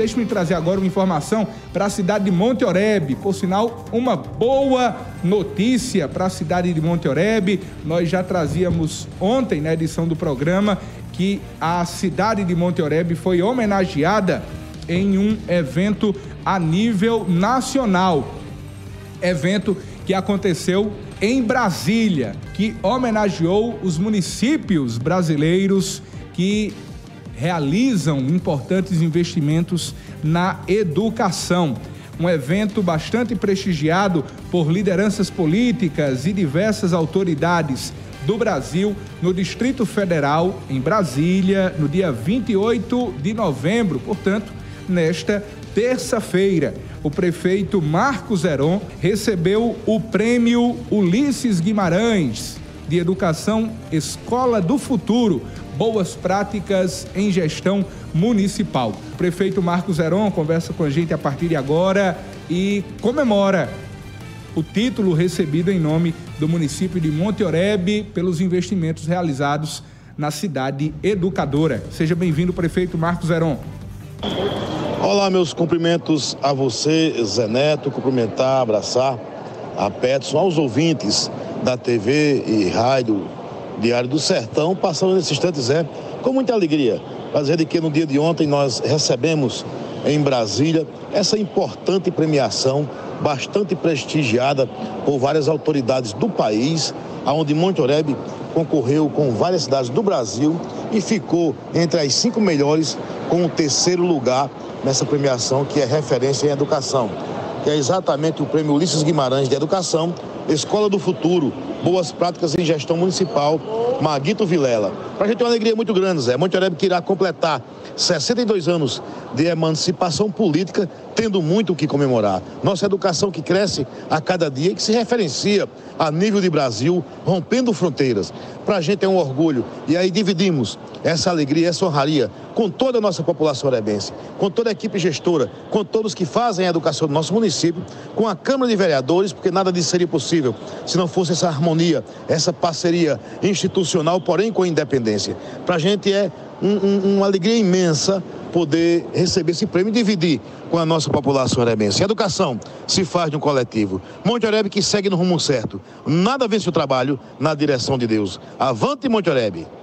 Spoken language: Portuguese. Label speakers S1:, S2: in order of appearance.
S1: Deixe-me trazer agora uma informação para a cidade de Monte Oreb. Por sinal, uma boa notícia para a cidade de Monte Oreb. Nós já trazíamos ontem na edição do programa que a cidade de Monte Oreb foi homenageada em um evento a nível nacional. Evento que aconteceu em Brasília, que homenageou os municípios brasileiros que realizam importantes investimentos na educação. Um evento bastante prestigiado por lideranças políticas e diversas autoridades do Brasil no Distrito Federal, em Brasília, no dia 28 de novembro, portanto, nesta terça-feira. O prefeito Marcos Heron recebeu o prêmio Ulisses Guimarães de Educação Escola do Futuro boas práticas em gestão municipal. O prefeito Marcos Heron conversa com a gente a partir de agora e comemora o título recebido em nome do município de Monte Oreb pelos investimentos realizados na cidade educadora. Seja bem-vindo, prefeito Marcos Heron.
S2: Olá, meus cumprimentos a você, Zé Neto, cumprimentar, abraçar a Petson, aos ouvintes da TV e rádio Diário do Sertão, passando nesse instante, Zé, com muita alegria. Prazer de que no dia de ontem nós recebemos em Brasília essa importante premiação, bastante prestigiada por várias autoridades do país, aonde Monte Oreb concorreu com várias cidades do Brasil e ficou entre as cinco melhores com o terceiro lugar nessa premiação que é referência em educação, que é exatamente o prêmio Ulisses Guimarães de Educação, Escola do Futuro, Boas Práticas em Gestão Municipal, Maguito Vilela. Para a gente é uma alegria muito grande, Zé. Monte Oreb que irá completar 62 anos de emancipação política, tendo muito o que comemorar. Nossa educação que cresce a cada dia e que se referencia a nível de Brasil, rompendo fronteiras. Para a gente é um orgulho. E aí dividimos essa alegria, essa honraria com toda a nossa população orebense, com toda a equipe gestora, com todos que fazem a educação do nosso município, com a Câmara de Vereadores, porque nada disso seria possível se não fosse essa harmonia, essa parceria institucional, porém com independência. Para a gente é um, um, uma alegria imensa poder receber esse prêmio e dividir com a nossa população arebense. A educação se faz de um coletivo. Monte Oreb que segue no rumo certo. Nada vence o trabalho na direção de Deus. Avante Monte Oreb.